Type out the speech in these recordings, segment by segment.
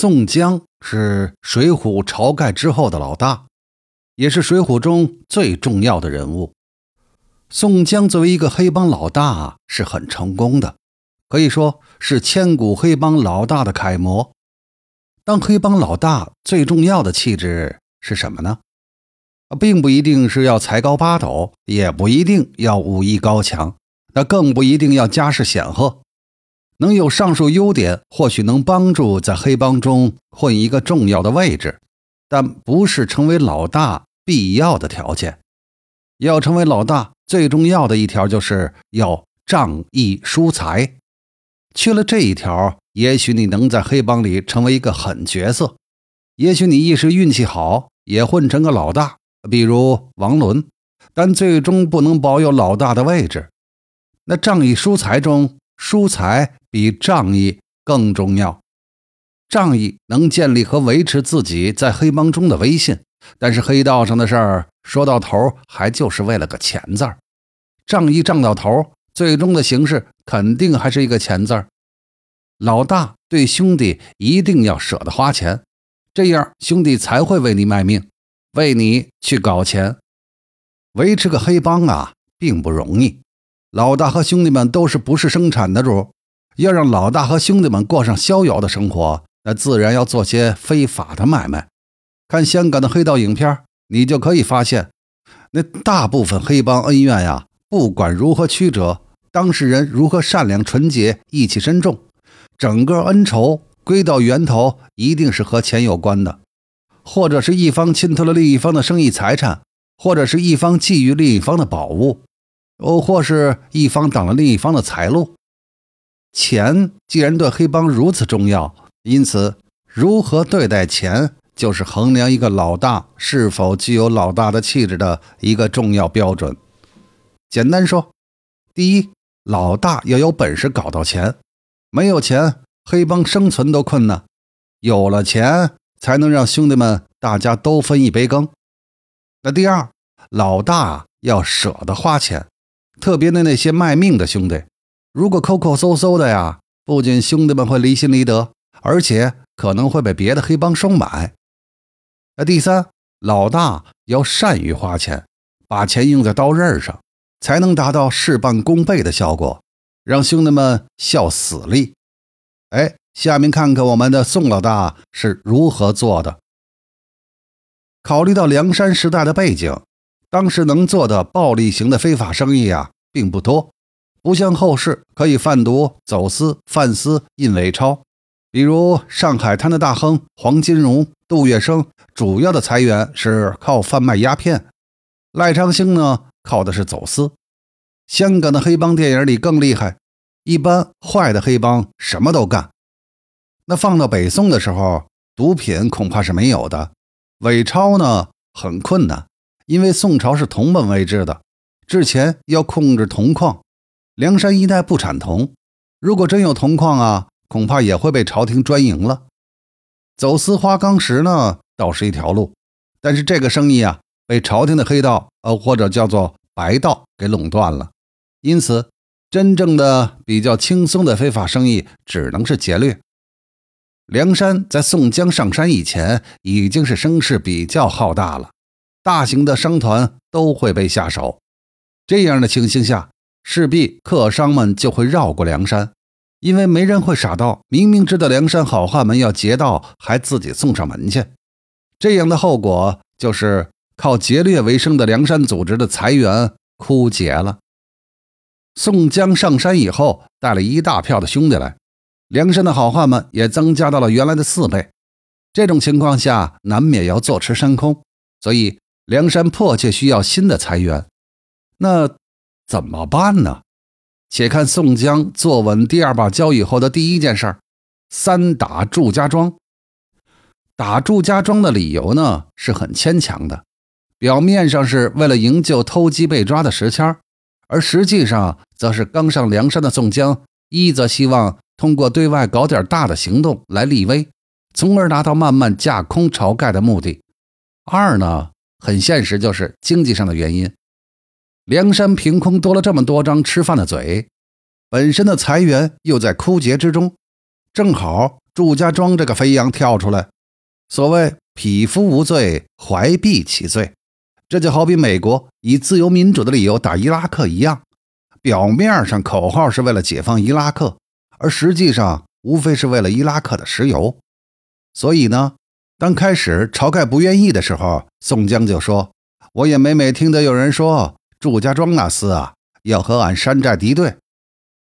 宋江是水浒晁盖之后的老大，也是水浒中最重要的人物。宋江作为一个黑帮老大是很成功的，可以说是千古黑帮老大的楷模。当黑帮老大最重要的气质是什么呢？并不一定是要才高八斗，也不一定要武艺高强，那更不一定要家世显赫。能有上述优点，或许能帮助在黑帮中混一个重要的位置，但不是成为老大必要的条件。要成为老大，最重要的一条就是要仗义疏财。缺了这一条，也许你能在黑帮里成为一个狠角色，也许你一时运气好，也混成个老大，比如王伦，但最终不能保有老大的位置。那仗义疏财中，疏财。比仗义更重要。仗义能建立和维持自己在黑帮中的威信，但是黑道上的事儿说到头还就是为了个钱字儿。仗义仗到头，最终的形式肯定还是一个钱字儿。老大对兄弟一定要舍得花钱，这样兄弟才会为你卖命，为你去搞钱。维持个黑帮啊，并不容易。老大和兄弟们都是不是生产的主。要让老大和兄弟们过上逍遥的生活，那自然要做些非法的买卖。看香港的黑道影片，你就可以发现，那大部分黑帮恩怨呀，不管如何曲折，当事人如何善良纯洁、义气深重，整个恩仇归到源头，一定是和钱有关的，或者是一方侵吞了另一方的生意财产，或者是一方觊觎另一方的宝物，哦，或是一方挡了另一方的财路。钱既然对黑帮如此重要，因此如何对待钱，就是衡量一个老大是否具有老大的气质的一个重要标准。简单说，第一，老大要有本事搞到钱，没有钱，黑帮生存都困难；有了钱，才能让兄弟们大家都分一杯羹。那第二，老大要舍得花钱，特别的那些卖命的兄弟。如果抠抠搜搜的呀，不仅兄弟们会离心离德，而且可能会被别的黑帮收买。那第三，老大要善于花钱，把钱用在刀刃上，才能达到事半功倍的效果，让兄弟们效死力。哎，下面看看我们的宋老大是如何做的。考虑到梁山时代的背景，当时能做的暴力型的非法生意啊，并不多。不像后世可以贩毒、走私、贩私、印伪钞，比如上海滩的大亨黄金荣、杜月笙，主要的财源是靠贩卖鸦片；赖昌星呢，靠的是走私。香港的黑帮电影里更厉害，一般坏的黑帮什么都干。那放到北宋的时候，毒品恐怕是没有的，伪钞呢很困难，因为宋朝是铜本位制的，制钱要控制铜矿。梁山一带不产铜，如果真有铜矿啊，恐怕也会被朝廷专营了。走私花岗石呢，倒是一条路，但是这个生意啊，被朝廷的黑道，呃，或者叫做白道给垄断了。因此，真正的比较轻松的非法生意，只能是劫掠。梁山在宋江上山以前，已经是声势比较浩大了，大型的商团都会被下手。这样的情形下。势必客商们就会绕过梁山，因为没人会傻到明明知道梁山好汉们要劫道，还自己送上门去。这样的后果就是靠劫掠为生的梁山组织的财源枯竭了。宋江上山以后，带了一大票的兄弟来，梁山的好汉们也增加到了原来的四倍。这种情况下，难免要坐吃山空，所以梁山迫切需要新的财源。那。怎么办呢？且看宋江坐稳第二把交椅后的第一件事：三打祝家庄。打祝家庄的理由呢，是很牵强的。表面上是为了营救偷鸡被抓的石谦而实际上则是刚上梁山的宋江，一则希望通过对外搞点大的行动来立威，从而达到慢慢架空晁盖的目的；二呢，很现实，就是经济上的原因。梁山凭空多了这么多张吃饭的嘴，本身的财源又在枯竭之中，正好祝家庄这个肥羊跳出来。所谓“匹夫无罪，怀璧其罪”，这就好比美国以自由民主的理由打伊拉克一样，表面上口号是为了解放伊拉克，而实际上无非是为了伊拉克的石油。所以呢，当开始晁盖不愿意的时候，宋江就说：“我也每每听得有人说，祝家庄那厮啊，要和俺山寨敌对。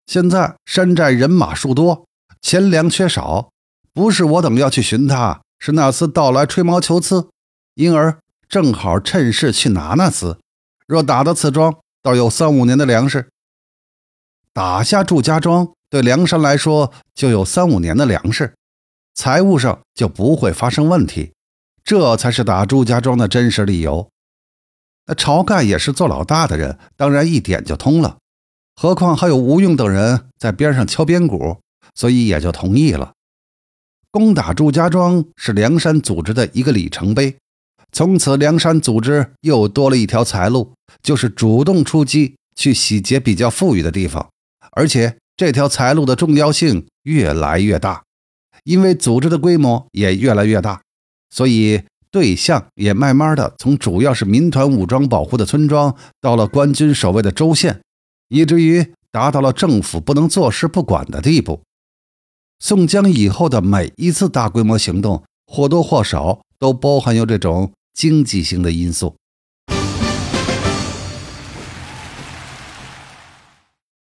现在山寨人马数多，钱粮缺少，不是我等要去寻他，是那厮到来吹毛求疵，因而正好趁势去拿那厮。若打到此庄，倒有三五年的粮食。打下祝家庄，对梁山来说就有三五年的粮食。”财务上就不会发生问题，这才是打祝家庄的真实理由。那晁盖也是做老大的人，当然一点就通了。何况还有吴用等人在边上敲边鼓，所以也就同意了。攻打祝家庄是梁山组织的一个里程碑，从此梁山组织又多了一条财路，就是主动出击去洗劫比较富裕的地方，而且这条财路的重要性越来越大。因为组织的规模也越来越大，所以对象也慢慢的从主要是民团武装保护的村庄，到了官军守卫的州县，以至于达到了政府不能坐视不管的地步。宋江以后的每一次大规模行动，或多或少都包含有这种经济性的因素。